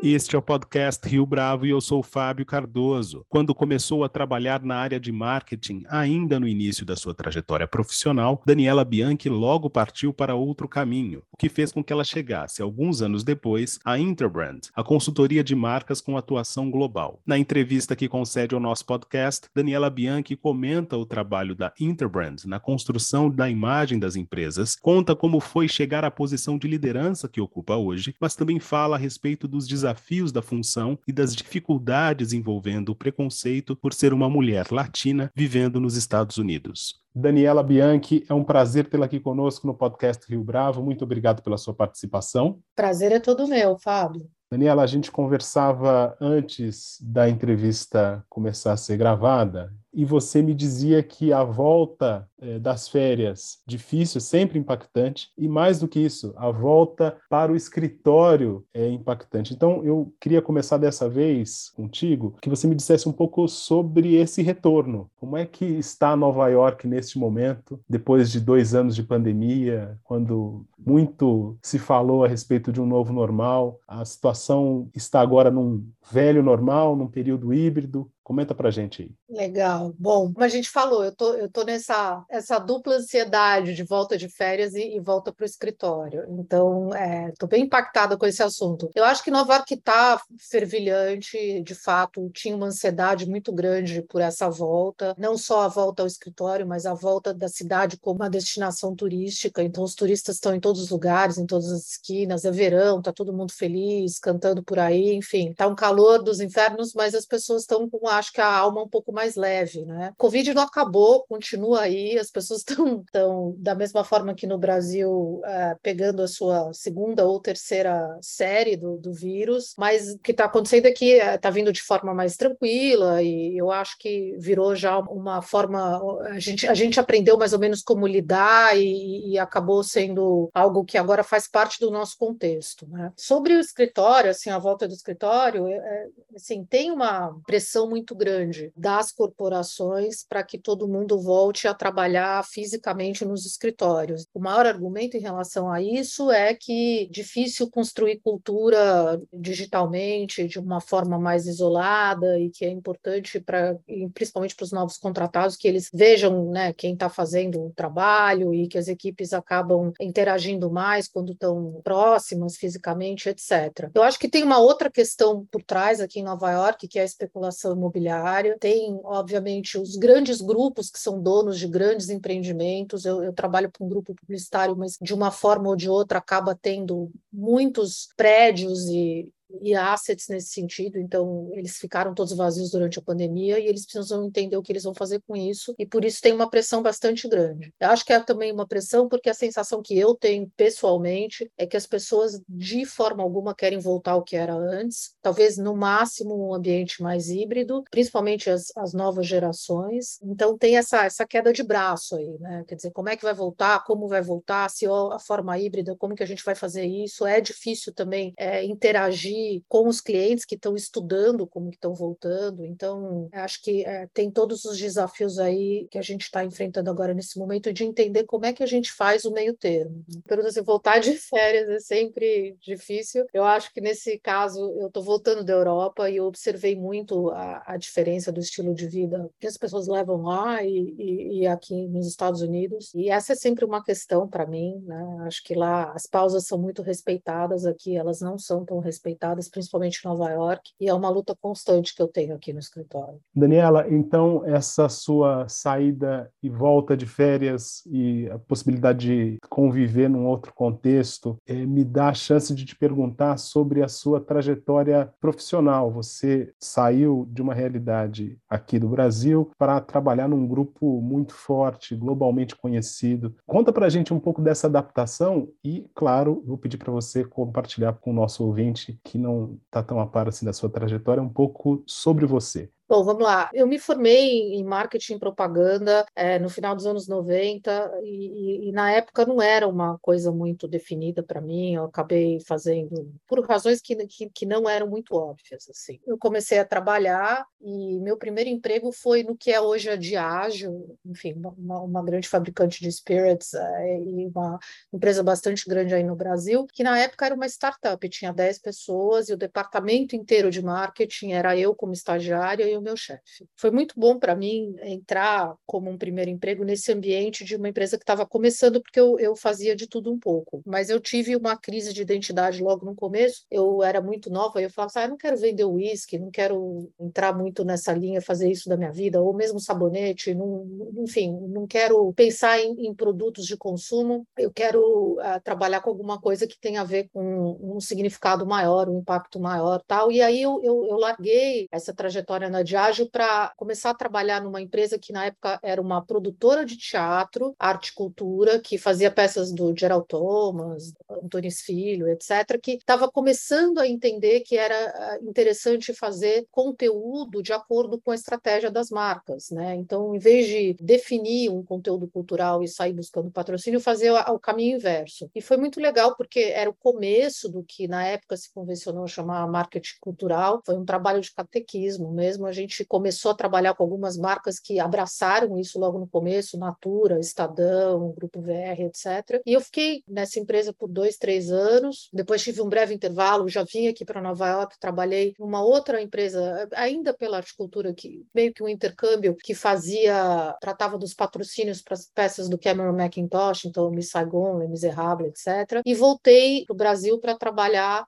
Este é o podcast Rio Bravo e eu sou Fábio Cardoso. Quando começou a trabalhar na área de marketing, ainda no início da sua trajetória profissional, Daniela Bianchi logo partiu para outro caminho, o que fez com que ela chegasse, alguns anos depois, à Interbrand, a consultoria de marcas com atuação global. Na entrevista que concede ao nosso podcast, Daniela Bianchi comenta o trabalho da Interbrand na construção da imagem das empresas, conta como foi chegar à posição de liderança que ocupa hoje, mas também fala a respeito dos desafios desafios da função e das dificuldades envolvendo o preconceito por ser uma mulher latina vivendo nos Estados Unidos. Daniela Bianchi, é um prazer tê-la aqui conosco no podcast Rio Bravo. Muito obrigado pela sua participação. Prazer é todo meu, Fábio. Daniela, a gente conversava antes da entrevista começar a ser gravada e você me dizia que a volta é, das férias difícil, sempre impactante, e mais do que isso, a volta para o escritório é impactante. Então, eu queria começar dessa vez contigo, que você me dissesse um pouco sobre esse retorno. Como é que está Nova York neste momento, depois de dois anos de pandemia, quando muito se falou a respeito de um novo normal, a situação está agora num velho normal, num período híbrido. Comenta pra gente aí. Legal. Bom, como a gente falou, eu tô, eu tô nessa essa dupla ansiedade de volta de férias e, e volta para o escritório. Então, é, tô bem impactada com esse assunto. Eu acho que Nova York está fervilhante, de fato, tinha uma ansiedade muito grande por essa volta, não só a volta ao escritório, mas a volta da cidade como uma destinação turística. Então, os turistas estão em todos os lugares, em todas as esquinas, é verão, tá todo mundo feliz, cantando por aí, enfim, tá um calor dos infernos, mas as pessoas estão com acho que a alma um pouco mais leve, né? Covid não acabou, continua aí, as pessoas estão tão, da mesma forma que no Brasil é, pegando a sua segunda ou terceira série do, do vírus, mas o que está acontecendo é que está vindo de forma mais tranquila e eu acho que virou já uma forma a gente a gente aprendeu mais ou menos como lidar e, e acabou sendo algo que agora faz parte do nosso contexto, né? Sobre o escritório, assim, a volta do escritório, é, é assim, tem uma pressão muito grande das corporações para que todo mundo volte a trabalhar fisicamente nos escritórios. O maior argumento em relação a isso é que difícil construir cultura digitalmente de uma forma mais isolada e que é importante para principalmente para os novos contratados que eles vejam, né, quem está fazendo o trabalho e que as equipes acabam interagindo mais quando estão próximas fisicamente, etc. Eu acho que tem uma outra questão por trás aqui em Nova York que é a especulação imobiliária imobiliária, obviamente, os grandes grupos que são donos de grandes empreendimentos. Eu, eu trabalho para um grupo publicitário, mas de uma forma ou de outra acaba tendo muitos prédios e e assets nesse sentido, então eles ficaram todos vazios durante a pandemia e eles precisam entender o que eles vão fazer com isso, e por isso tem uma pressão bastante grande. Eu acho que é também uma pressão porque a sensação que eu tenho pessoalmente é que as pessoas de forma alguma querem voltar ao que era antes, talvez no máximo um ambiente mais híbrido, principalmente as, as novas gerações. Então tem essa, essa queda de braço aí, né? Quer dizer, como é que vai voltar, como vai voltar, se a forma híbrida, como que a gente vai fazer isso? É difícil também é, interagir com os clientes que estão estudando como estão voltando. Então, acho que é, tem todos os desafios aí que a gente está enfrentando agora nesse momento de entender como é que a gente faz o meio termo. Pergunta assim, voltar de férias é sempre difícil. Eu acho que nesse caso eu estou voltando da Europa e eu observei muito a, a, diferença do estilo de vida que as pessoas levam lá e, e, e aqui nos Estados Unidos. E essa é sempre uma questão para mim. Né? Acho que lá as pausas são muito respeitadas, aqui elas não são tão respeitadas principalmente em Nova York, e é uma luta constante que eu tenho aqui no escritório. Daniela, então essa sua saída e volta de férias e a possibilidade de conviver num outro contexto eh, me dá a chance de te perguntar sobre a sua trajetória profissional. Você saiu de uma realidade aqui do Brasil para trabalhar num grupo muito forte, globalmente conhecido. Conta para a gente um pouco dessa adaptação e, claro, vou pedir para você compartilhar com o nosso ouvinte que não está tão a par assim da sua trajetória, um pouco sobre você. Bom, vamos lá. Eu me formei em marketing e propaganda é, no final dos anos 90 e, e, e, na época não era uma coisa muito definida para mim. Eu acabei fazendo por razões que, que, que, não eram muito óbvias. Assim. Eu comecei a trabalhar e meu primeiro emprego foi no que é hoje a Diageo, enfim, uma, uma grande fabricante de spirits é, e uma empresa bastante grande aí no Brasil, que na época era uma startup, tinha 10 pessoas e o departamento inteiro de marketing era eu como estagiária o meu chefe. Foi muito bom para mim entrar como um primeiro emprego nesse ambiente de uma empresa que estava começando, porque eu, eu fazia de tudo um pouco. Mas eu tive uma crise de identidade logo no começo. Eu era muito nova e eu falava assim, ah, eu não quero vender uísque, não quero entrar muito nessa linha, fazer isso da minha vida, ou mesmo sabonete, não, enfim, não quero pensar em, em produtos de consumo, eu quero uh, trabalhar com alguma coisa que tenha a ver com um significado maior, um impacto maior, tal. E aí eu, eu, eu larguei essa trajetória na Diageo para começar a trabalhar numa empresa que na época era uma produtora de teatro, arte e cultura, que fazia peças do Gerald Thomas, Antunes Filho, etc., que estava começando a entender que era ah, interessante fazer conteúdo de acordo com a estratégia das marcas, né? Então, em vez de definir um conteúdo cultural e sair buscando patrocínio, fazer o caminho inverso. E foi muito legal porque era o começo do que na época se convencionou chamar marketing cultural, foi um trabalho de catequismo mesmo, gente começou a trabalhar com algumas marcas que abraçaram isso logo no começo, Natura, Estadão, Grupo VR, etc. E eu fiquei nessa empresa por dois, três anos. Depois tive um breve intervalo, já vim aqui para Nova York, trabalhei numa outra empresa, ainda pela horticultura, que meio que um intercâmbio que fazia, tratava dos patrocínios para as peças do Cameron McIntosh, então Miss Saigon, Les Miserables, etc. E voltei para o Brasil para trabalhar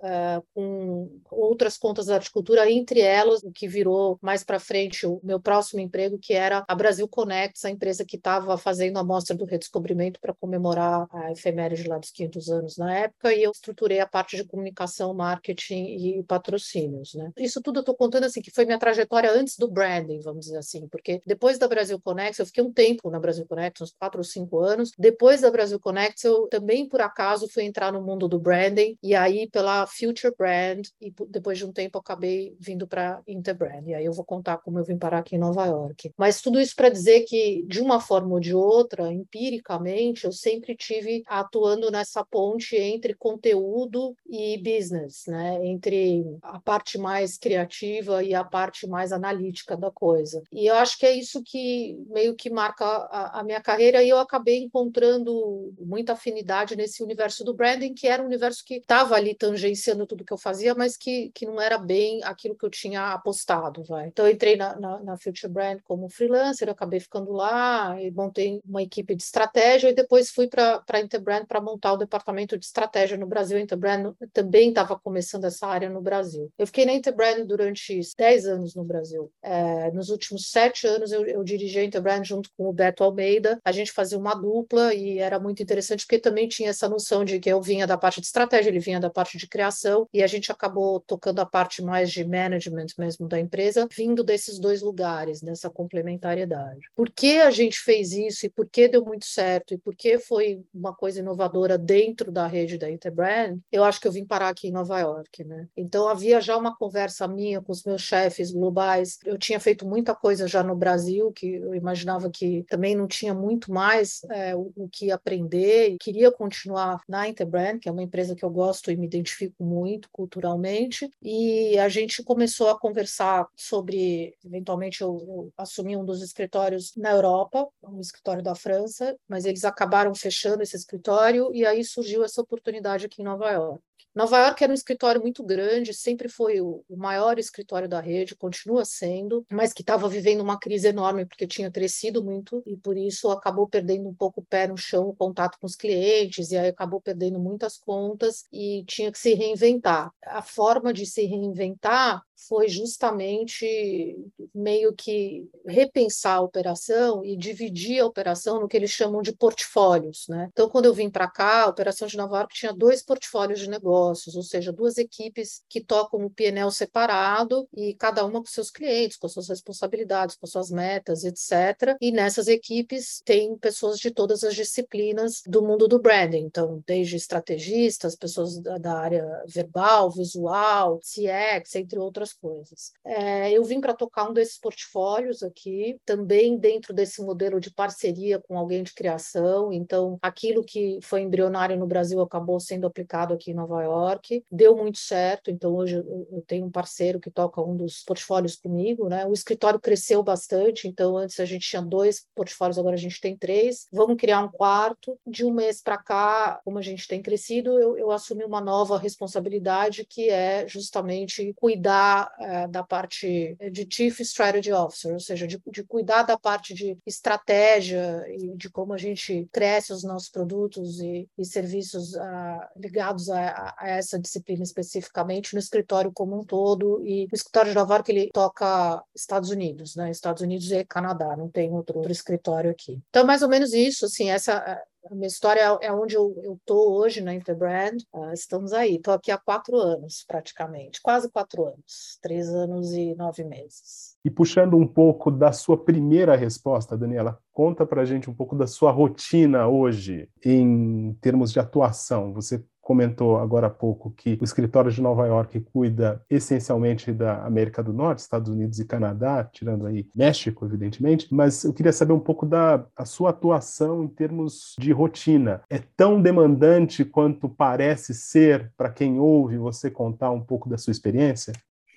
uh, com outras contas da horticultura, entre elas o que virou mais para frente o meu próximo emprego, que era a Brasil Connects, a empresa que estava fazendo a mostra do redescobrimento para comemorar a efeméride lá dos 500 anos na época, e eu estruturei a parte de comunicação, marketing e patrocínios. Né? Isso tudo eu estou contando assim, que foi minha trajetória antes do branding, vamos dizer assim, porque depois da Brasil Connects, eu fiquei um tempo na Brasil Connects, uns quatro ou cinco anos, depois da Brasil Connects, eu também, por acaso, fui entrar no mundo do branding, e aí, pela Future Brand e depois de um tempo acabei vindo para Interbrand. E aí eu vou contar como eu vim parar aqui em Nova York. Mas tudo isso para dizer que, de uma forma ou de outra, empiricamente, eu sempre tive atuando nessa ponte entre conteúdo e business, né? entre a parte mais criativa e a parte mais analítica da coisa. E eu acho que é isso que meio que marca a, a minha carreira e eu acabei encontrando muita afinidade nesse universo do branding, que era um universo que estava ali tangenciando tudo que eu fazia, mas que, que não era bem aquilo que eu tinha apostado. Vai. Então, eu entrei na, na, na Future Brand como freelancer, acabei ficando lá e montei uma equipe de estratégia e depois fui para a Interbrand para montar o departamento de estratégia no Brasil. A Interbrand também estava começando essa área no Brasil. Eu fiquei na Interbrand durante 10 anos no Brasil. É, nos últimos sete anos, eu, eu dirigi a Interbrand junto com o Beto Almeida. A gente fazia uma dupla e era muito interessante porque também tinha essa noção de que eu vinha da parte de estratégia, ele vinha da parte de criação e a gente acabou tocando a parte mais de management mesmo da empresa, vindo desses dois lugares, dessa complementariedade. Por que a gente fez isso e por que deu muito certo e por que foi uma coisa inovadora dentro da rede da Interbrand? Eu acho que eu vim parar aqui em Nova York, né? Então havia já uma conversa minha com os meus chefes globais. Eu tinha feito muita coisa já no Brasil que eu imaginava que também não tinha muito mais é, o, o que aprender e queria continuar na Interbrand, que é uma empresa que eu gosto e me identifico muito culturalmente, e a gente começou a conversar sobre, eventualmente eu, eu assumi um dos escritórios na Europa, um escritório da França, mas eles acabaram fechando esse escritório e aí surgiu essa oportunidade aqui em Nova York. Nova York era um escritório muito grande, sempre foi o, maior escritório da rede, continua sendo, mas que estava vivendo uma crise enorme porque tinha crescido muito e por isso acabou perdendo um pouco o pé no chão, o contato com os clientes, e aí acabou perdendo muitas contas e tinha que se reinventar. A forma de se reinventar foi justamente meio que repensar a operação e dividir a operação no que eles chamam de portfólios. Né? Então, quando eu vim para cá, a operação de Nova York tinha dois portfólios de negócios, ou seja, duas equipes que tocam o PNL separado e cada uma com seus clientes, com suas responsabilidades, com suas metas, etc. E nessas equipes tem pessoas de todas as disciplinas do mundo do branding, então, desde estrategistas, pessoas da, da área verbal, visual, CX, entre outras outras coisas. É, eu vim para tocar um desses portfólios aqui, também dentro desse modelo de parceria com alguém de criação. Então, aquilo que foi embrionário no Brasil acabou sendo aplicado aqui em Nova York, deu muito certo. Então, hoje eu tenho um parceiro que toca um dos portfólios comigo, né? O escritório cresceu bastante, então antes a gente tinha dois portfólios, agora a gente tem três. Vamos criar um quarto. De um mês para cá, como a gente tem crescido, eu, eu assumi uma nova responsabilidade que é justamente cuidar é, da parte de Chief Strategy Officer, ou seja, de, de cuidar da parte de estratégia e de como a gente cresce os nossos produtos e, e serviços uh, ligados a, a, essa disciplina especificamente no escritório como um todo. E o escritório de Nova York ele toca Estados Unidos, né? Estados Unidos e Canadá, não tem outro, outro escritório aqui. Então, mais ou menos isso, assim, essa a minha história é, é onde eu estou hoje na Interbrand. Uh, estamos aí. Estou aqui há quatro anos, praticamente. Quase quatro anos. Três anos e nove meses. E puxando um pouco da sua primeira resposta, Daniela, conta para gente um pouco da sua rotina hoje em termos de atuação. Você comentou agora há pouco que o escritório de Nova York cuida essencialmente da América do Norte, Estados Unidos e Canadá, tirando aí México, evidentemente, mas eu queria saber um pouco da sua atuação em termos de rotina. É tão demandante quanto parece ser para quem ouve você contar um pouco da sua experiência?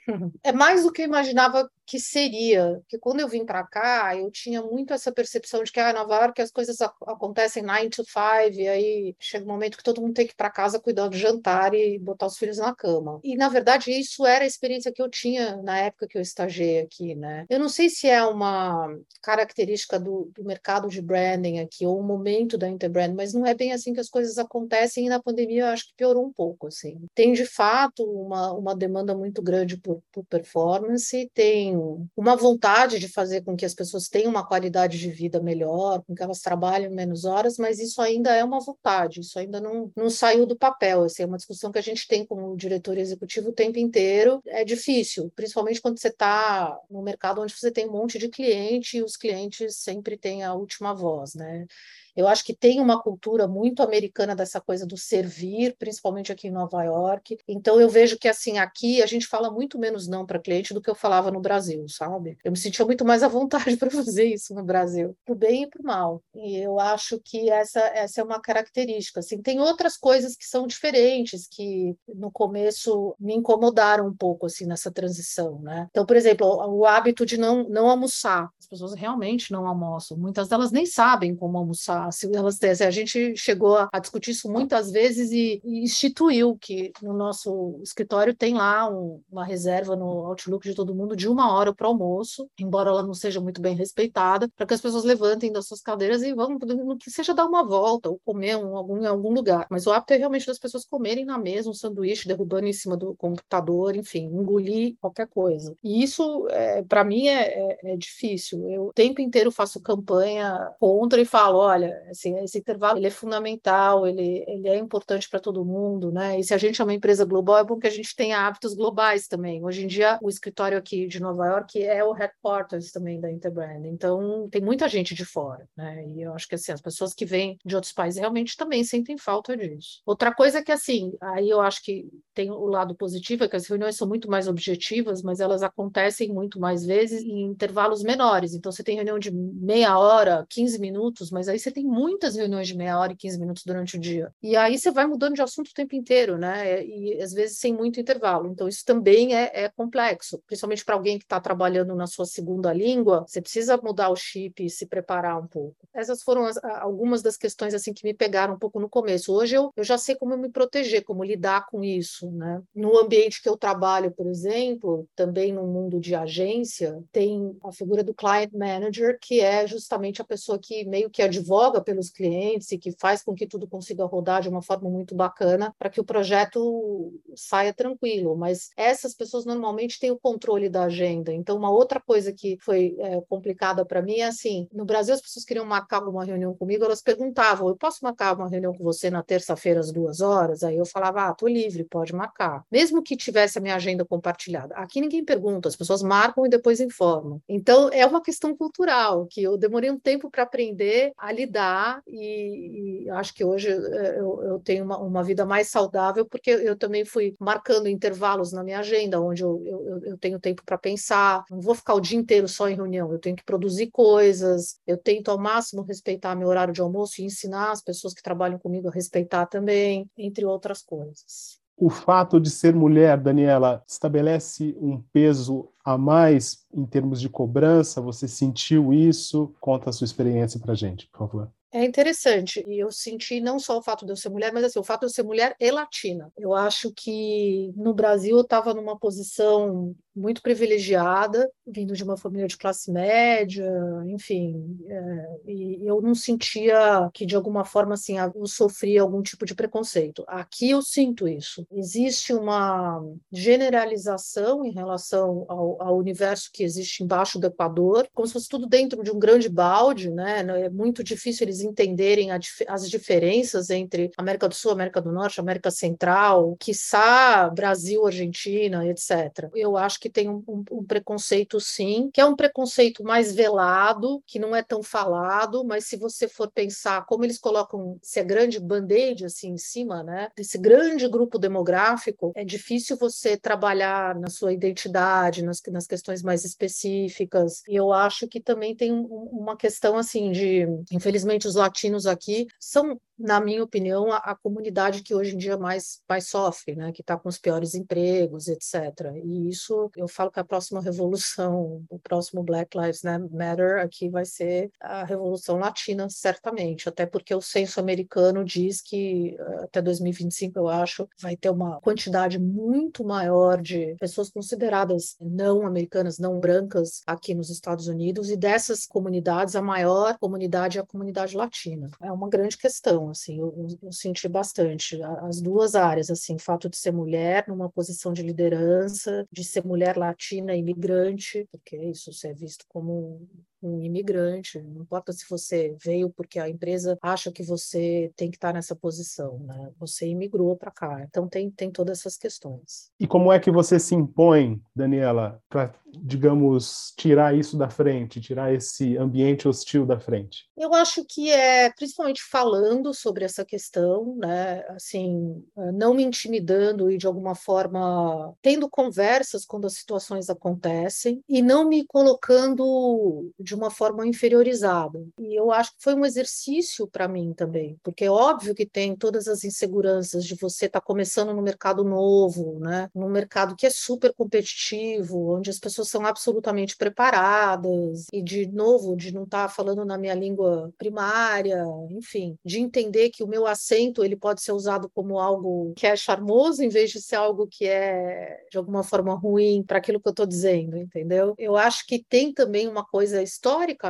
É mais do que eu imaginava que seria, que quando eu vim para cá, eu tinha muito essa percepção de que ah, Nova York as coisas acontecem 9 to 5, e aí chega um momento que todo mundo tem que ir para casa cuidar do jantar e botar os filhos na cama. E na verdade isso era a experiência que eu tinha na época que eu estagiei aqui, né? Eu não sei se é uma característica do, do mercado de branding aqui ou o momento da Interbrand, mas não é bem assim que as coisas acontecem e na pandemia eu acho que piorou um pouco, assim. Tem de fato uma, uma demanda muito grande por, por performance, tem uma vontade de fazer com que as pessoas tenham uma qualidade de vida melhor, com que elas trabalhem menos horas, mas isso ainda é uma vontade, isso ainda não, não saiu do papel. Assim, é uma discussão que a gente tem como diretor executivo o tempo inteiro. É difícil, principalmente quando você está no mercado onde você tem um monte de cliente e os clientes sempre têm a última voz, né? Eu acho que tem uma cultura muito americana dessa coisa do servir, principalmente aqui em Nova York. Então eu vejo que assim aqui a gente fala muito menos não para cliente do que eu falava no Brasil, sabe? Eu me sentia muito mais à vontade para fazer isso no Brasil, pro bem e pro mal. E eu acho que essa essa é uma característica. Assim, tem outras coisas que são diferentes que no começo me incomodaram um pouco assim nessa transição, né? Então, por exemplo, o hábito de não não almoçar. As pessoas realmente não almoçam. Muitas delas nem sabem como almoçar se elas a gente chegou a, discutir isso muitas vezes e, e, instituiu que no nosso escritório tem lá um, uma reserva no Outlook de todo mundo de uma hora para o almoço, embora ela não seja muito bem respeitada, para que as pessoas levantem das suas cadeiras e vão, no que seja dar uma volta ou comer um, algum, em algum lugar. Mas o hábito é realmente das pessoas comerem na mesa um sanduíche, derrubando em cima do computador, enfim, engolir qualquer coisa. E isso, é, para mim, é, é, é difícil. Eu o tempo inteiro faço campanha contra e falo, olha, assim, esse intervalo ele é fundamental, ele, ele é importante para todo mundo, né? E se a gente é uma empresa global, é bom que a gente tenha hábitos globais também. Hoje em dia, o escritório aqui de Nova York é o headquarters também da Interbrand, então tem muita gente de fora, né? E eu acho que assim, as pessoas que vêm de outros países realmente também sentem falta disso. Outra coisa é que assim, aí eu acho que tem o lado positivo, é que as reuniões são muito mais objetivas, mas elas acontecem muito mais vezes em intervalos menores. Então você tem reunião de meia hora, 15 minutos, mas aí você tem muitas reuniões de meia hora e 15 minutos durante o dia. E aí você vai mudando de assunto o tempo inteiro, né? E às vezes sem muito intervalo. Então, isso também é, é complexo, principalmente para alguém que está trabalhando na sua segunda língua, você precisa mudar o chip e se preparar um pouco. Essas foram as, algumas das questões assim que me pegaram um pouco no começo. Hoje eu, eu já sei como me proteger, como lidar com isso, né? No ambiente que eu trabalho, por exemplo, também no mundo de agência, tem a figura do client manager, que é justamente a pessoa que meio que advoga pelos clientes e que faz com que tudo consiga rodar de uma forma muito bacana para que o projeto saia tranquilo. Mas essas pessoas normalmente têm o controle da agenda. Então, uma outra coisa que foi é, complicada para mim é assim: no Brasil, as pessoas queriam marcar uma reunião comigo, elas perguntavam: eu posso marcar uma reunião com você na terça-feira às duas horas? Aí eu falava: ah, tô livre, pode marcar. Mesmo que tivesse a minha agenda compartilhada. Aqui ninguém pergunta, as pessoas marcam e depois informam. Então, é uma questão cultural que eu demorei um tempo para aprender a lidar caminhar e, e acho que hoje eh, eu, eu tenho uma, uma, vida mais saudável porque eu também fui marcando intervalos na minha agenda, onde eu, eu, eu tenho tempo para pensar, não vou ficar o dia inteiro só em reunião, eu tenho que produzir coisas, eu tento ao máximo respeitar meu horário de almoço e ensinar as pessoas que trabalham comigo a respeitar também, entre outras coisas. O fato de ser mulher, Daniela, estabelece um peso a mais em termos de cobrança? Você sentiu isso? Conta a sua experiência para gente, por favor. É interessante, e eu senti não só o fato de eu ser mulher, mas assim, o fato de eu ser mulher e latina. Eu acho que no Brasil eu estava numa posição muito privilegiada, vindo de uma família de classe média, enfim, é, e eu não sentia que de alguma forma assim eu sofria algum tipo de preconceito. Aqui eu sinto isso. Existe uma generalização em relação ao, ao universo que existe embaixo do Equador, como se fosse tudo dentro de um grande balde, né? É muito difícil eles entenderem a, as diferenças entre América do Sul, América do Norte, América Central, quiçá Brasil, Argentina, etc. Eu acho que tem um, um, um, preconceito, sim, que é um preconceito mais velado, que não é tão falado, mas se você for pensar como eles colocam esse grande band-aid assim em cima, né, desse grande grupo demográfico, é difícil você trabalhar na sua identidade, nas, nas questões mais específicas. E eu acho que também tem um, uma questão assim de, infelizmente, os latinos aqui são na minha opinião, a, a, comunidade que hoje em dia mais, mais sofre, né, que está com os piores empregos, etc. E isso, eu falo que a próxima revolução, o próximo Black Lives Matter aqui vai ser a revolução latina, certamente, até porque o censo americano diz que eh, até 2025, eu acho, vai ter uma quantidade muito maior de pessoas consideradas não americanas, não brancas aqui nos Estados Unidos, e dessas comunidades, a maior comunidade é a comunidade latina. É uma grande questão assim, eu, eu, senti bastante as duas áreas, assim, o fato de ser mulher numa posição de liderança, de ser mulher latina imigrante, porque isso é visto como um imigrante, não importa se você veio porque a empresa acha que você tem que estar nessa posição, né? Você imigrou para cá, então tem, tem todas essas questões. E como é que você se impõe, Daniela, para, digamos, tirar isso da frente, tirar esse ambiente hostil da frente? Eu acho que é principalmente falando sobre essa questão, né? Assim, não me intimidando e de alguma forma tendo conversas quando as situações acontecem e não me colocando de de uma forma inferiorizada. E eu acho que foi um exercício para mim também, porque é óbvio que tem todas as inseguranças de você estar tá começando no mercado novo, né? Num mercado que é super competitivo, onde as pessoas são absolutamente preparadas e de novo de não estar tá falando na minha língua primária, enfim, de entender que o meu acento ele pode ser usado como algo que é charmoso em vez de ser algo que é de alguma forma ruim para aquilo que eu estou dizendo, entendeu? Eu acho que tem também uma coisa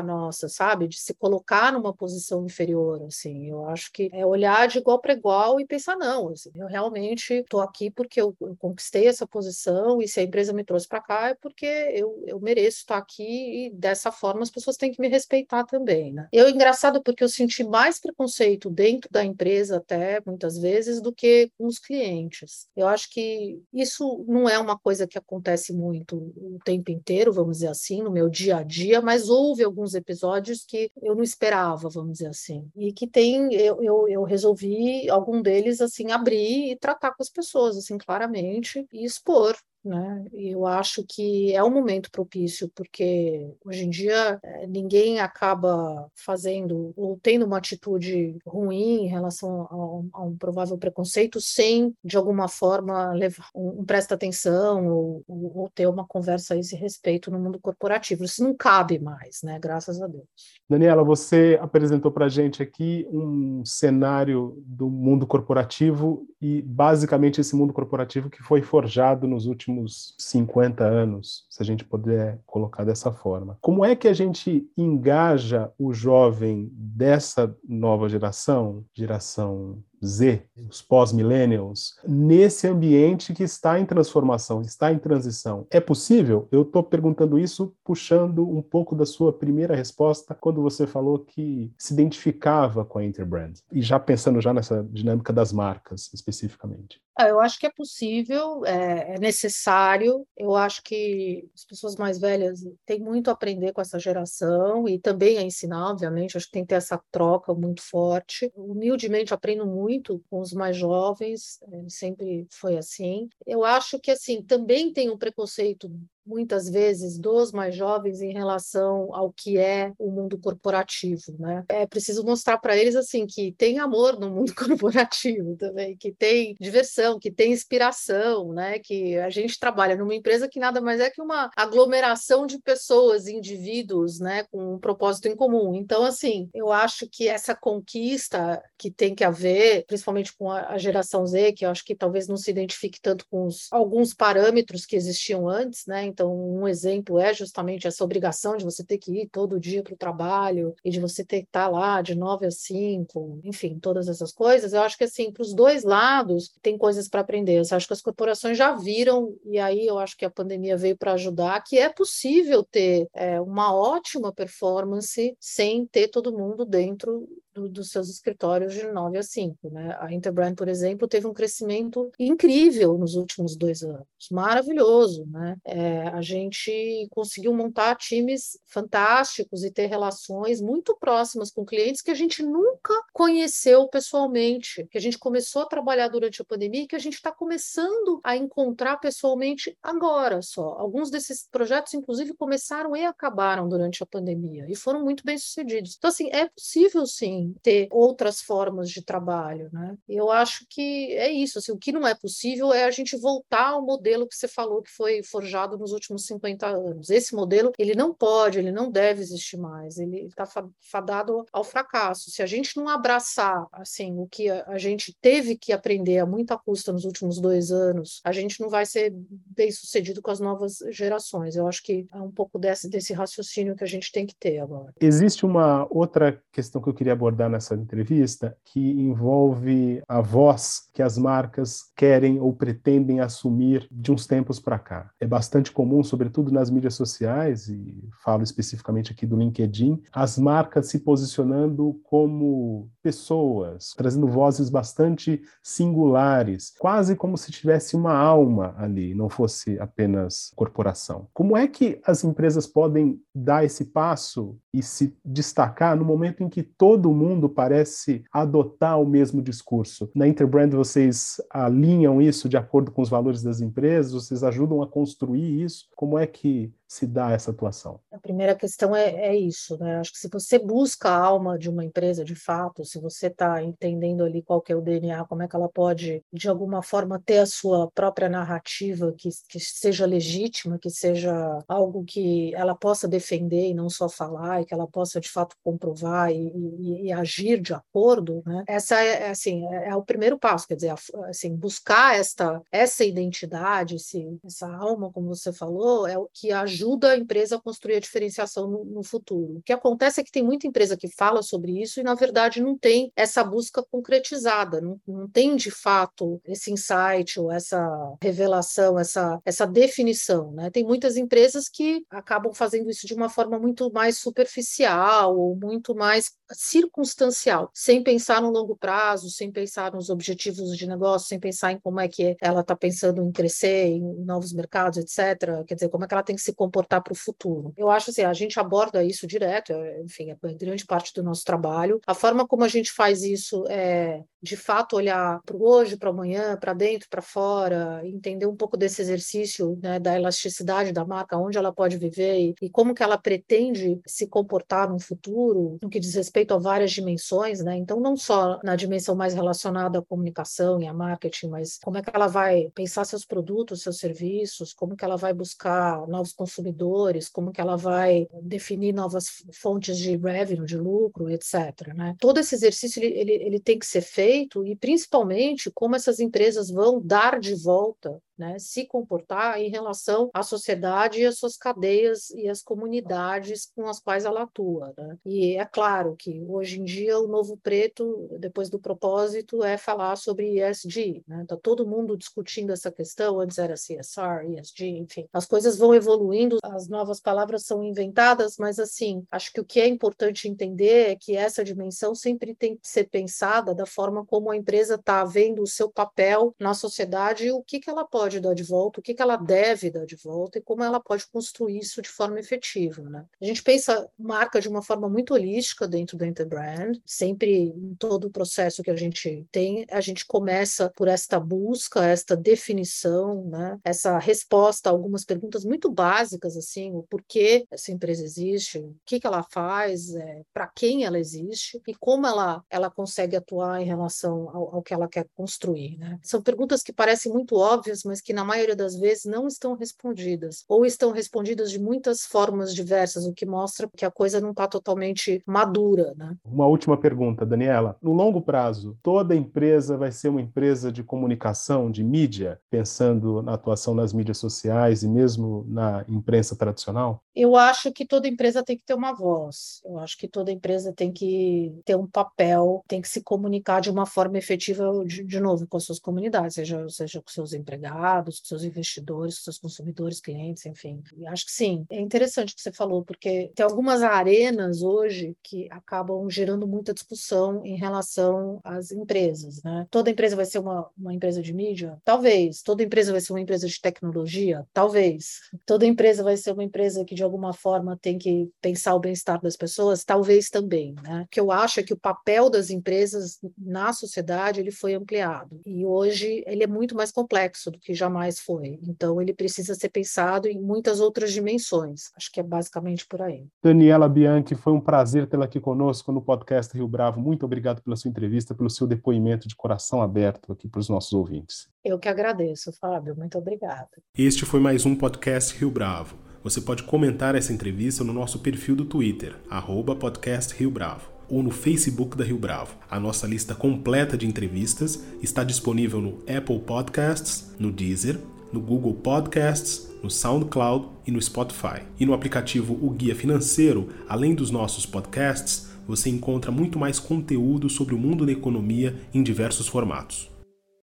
nossa, sabe? De se colocar numa posição inferior, assim. Eu acho que é olhar de igual para igual e pensar, não, assim, eu realmente estou aqui porque eu, eu, conquistei essa posição e se a empresa me trouxe para cá é porque eu, eu mereço estar aqui e dessa forma as pessoas têm que me respeitar também, né? Eu, engraçado, porque eu senti mais preconceito dentro da empresa até, muitas vezes, do que com os clientes. Eu acho que isso não é uma coisa que acontece muito o tempo inteiro, vamos dizer assim, no meu dia a dia, mas houve alguns episódios que eu não esperava, vamos dizer assim, e que tem, eu, eu, eu resolvi algum deles, assim, abrir e tratar com as pessoas, assim, claramente, e expor né? Eu acho que é um momento propício, porque hoje em dia eh, ninguém acaba fazendo ou tendo uma atitude ruim em relação a um, a um provável preconceito sem, de alguma forma, levar um, um presta atenção ou, ou, ou, ter uma conversa a esse respeito no mundo corporativo. Isso não cabe mais, né? Graças a Deus. Daniela, você apresentou para a gente aqui um cenário do mundo corporativo e basicamente esse mundo corporativo que foi forjado nos últimos últimos 50 anos, se a gente puder colocar dessa forma. Como é que a gente engaja o jovem dessa nova geração, geração Z, os pós-millennials, nesse ambiente que está em transformação, está em transição. É possível? Eu estou perguntando isso puxando um pouco da sua primeira resposta quando você falou que se identificava com a Interbrand. E já pensando já nessa dinâmica das marcas especificamente. Ah, eu acho que é possível, é, é, necessário. Eu acho que as pessoas mais velhas têm muito a aprender com essa geração e também a ensinar, obviamente. Acho que tem que ter essa troca muito forte. Humildemente, aprendo muito com os mais jovens, é, sempre foi assim. Eu acho que, assim, também tem um preconceito muitas vezes dos mais jovens em relação ao que é o mundo corporativo, né? É preciso mostrar para eles assim que tem amor no mundo corporativo também, que tem diversão, que tem inspiração, né? Que a gente trabalha numa empresa que nada mais é que uma aglomeração de pessoas, indivíduos, né, com um propósito em comum. Então, assim, eu acho que essa conquista que tem que haver, principalmente com a geração Z, que eu acho que talvez não se identifique tanto com os, alguns parâmetros que existiam antes, né? Então, um exemplo é justamente essa obrigação de você ter que ir todo dia para o trabalho e de você ter que estar lá de nove a cinco, enfim, todas essas coisas. Eu acho que, assim, para os dois lados, tem coisas para aprender. Eu acho que as corporações já viram, e aí eu acho que a pandemia veio para ajudar, que é possível ter é, uma ótima performance sem ter todo mundo dentro do, dos seus escritórios de 9 a 5. Né? A Interbrand, por exemplo, teve um crescimento incrível nos últimos dois anos, maravilhoso. Né? É, a gente conseguiu montar times fantásticos e ter relações muito próximas com clientes que a gente nunca conheceu pessoalmente, que a gente começou a trabalhar durante a pandemia e que a gente está começando a encontrar pessoalmente agora só. Alguns desses projetos, inclusive, começaram e acabaram durante a pandemia e foram muito bem sucedidos. Então, assim, é possível sim ter outras formas de trabalho, né? Eu acho que é isso, assim, o que não é possível é a gente voltar ao modelo que você falou que foi forjado nos últimos 50 anos. Esse modelo, ele não pode, ele não deve existir mais, ele está fadado ao fracasso. Se a gente não abraçar, assim, o que a, gente teve que aprender a muita custa nos últimos dois anos, a gente não vai ser bem sucedido com as novas gerações. Eu acho que é um pouco desse, desse raciocínio que a gente tem que ter agora. Existe uma outra questão que eu queria abordar abordar nessa entrevista, que envolve a voz que as marcas querem ou pretendem assumir de uns tempos para cá. É bastante comum, sobretudo nas mídias sociais, e falo especificamente aqui do LinkedIn, as marcas se posicionando como pessoas, trazendo vozes bastante singulares, quase como se tivesse uma alma ali, não fosse apenas corporação. Como é que as empresas podem dar esse passo e se destacar no momento em que todo mundo parece adotar o mesmo discurso. Na Interbrand, vocês alinham isso de acordo com os valores das empresas? Vocês ajudam a construir isso? Como é que se dá essa atuação? A primeira questão é, é isso, né? Acho que se você busca a alma de uma empresa de fato, se você está entendendo ali qual é o DNA, como é que ela pode, de alguma forma, ter a sua própria narrativa que, que seja legítima, que seja algo que ela possa defender e não só falar, e que ela possa, de fato, comprovar e, e, e agir de acordo, né? Essa é, é assim, é, é, o primeiro passo, quer dizer, assim, buscar esta, essa identidade, esse, essa alma, como você falou, é o que ajuda ajuda a empresa a construir a diferenciação no, no, futuro. O que acontece é que tem muita empresa que fala sobre isso e, na verdade, não tem essa busca concretizada, não, não tem de fato esse insight ou essa revelação, essa, essa definição. Né? Tem muitas empresas que acabam fazendo isso de uma forma muito mais superficial ou muito mais circunstancial, sem pensar no longo prazo, sem pensar nos objetivos de negócio, sem pensar em como é que ela está pensando em crescer em novos mercados, etc. Quer dizer, como é que ela tem que se comportar para o futuro. Eu acho assim, a gente aborda isso direto, é, enfim, é grande parte do nosso trabalho. A forma como a gente faz isso é, de fato, olhar para o hoje, para amanhã, para dentro, para fora, entender um pouco desse exercício né, da elasticidade da marca, onde ela pode viver e, e, como que ela pretende se comportar no futuro, no que diz respeito a várias dimensões, né? Então, não só na dimensão mais relacionada à comunicação e a marketing, mas como é que ela vai pensar seus produtos, seus serviços, como que ela vai buscar novos consumidores consumidores, como que ela vai definir novas fontes de revenue, de lucro, etc. Né? Todo esse exercício ele, ele, ele tem que ser feito e principalmente como essas empresas vão dar de volta né, se comportar em relação à sociedade e às suas cadeias e às comunidades com as quais ela atua. Né? E é claro que hoje em dia o novo preto, depois do propósito, é falar sobre ESG. Né? Tá todo mundo discutindo essa questão, antes era CSR, ESG, enfim. As coisas vão evoluindo, as novas palavras são inventadas, mas assim, acho que o que é importante entender é que essa dimensão sempre tem que ser pensada da forma como a empresa está vendo o seu papel na sociedade e o que, que ela pode dar de volta, o que, que ela deve dar de volta e como ela pode construir isso de forma efetiva. Né? A gente pensa marca de uma forma muito holística dentro do Interbrand, sempre em todo o processo que a gente tem, a gente começa por esta busca, esta definição, né? essa resposta a algumas perguntas muito básicas, assim, o porquê essa empresa existe, o que, que ela faz, é, para quem ela existe e como ela, ela consegue atuar em relação ao, ao que ela quer construir. Né? São perguntas que parecem muito óbvias, mas que na maioria das vezes não estão respondidas, ou estão respondidas de muitas formas diversas, o que mostra que a coisa não está totalmente madura. Né? Uma última pergunta, Daniela. No longo prazo, toda empresa vai ser uma empresa de comunicação, de mídia, pensando na atuação nas mídias sociais e mesmo na imprensa tradicional? Eu acho que toda empresa tem que ter uma voz. Eu acho que toda empresa tem que ter um papel, tem que se comunicar de uma forma efetiva, de, de novo, com as suas comunidades, seja, seja com seus empregados, com seus investidores, com seus consumidores, clientes, enfim. E acho que sim. É interessante o que você falou, porque tem algumas arenas hoje que acabam gerando muita discussão em relação às empresas, né? Toda empresa vai ser uma, uma empresa de mídia? Talvez. Toda empresa vai ser uma empresa de tecnologia? Talvez. Toda empresa vai ser uma empresa que de alguma forma tem que pensar o bem-estar das pessoas? Talvez também, né? O que eu acho é que o papel das empresas na sociedade ele foi ampliado e hoje ele é muito mais complexo do que jamais foi. Então ele precisa ser pensado em muitas outras dimensões. Acho que é basicamente por aí. Daniela Bianchi, foi um prazer tê-la aqui conosco no podcast Rio Bravo. Muito obrigado pela sua entrevista, pelo seu depoimento de coração aberto aqui para os nossos ouvintes. Eu que agradeço, Fábio. Muito obrigada. Este foi mais um podcast Rio Bravo. Você pode comentar essa entrevista no nosso perfil do Twitter, arroba podcast Rio Bravo, ou no Facebook da Rio Bravo. A nossa lista completa de entrevistas está disponível no Apple Podcasts, no Deezer, no Google Podcasts, no SoundCloud e no Spotify. E no aplicativo O Guia Financeiro, além dos nossos podcasts, você encontra muito mais conteúdo sobre o mundo da economia em diversos formatos.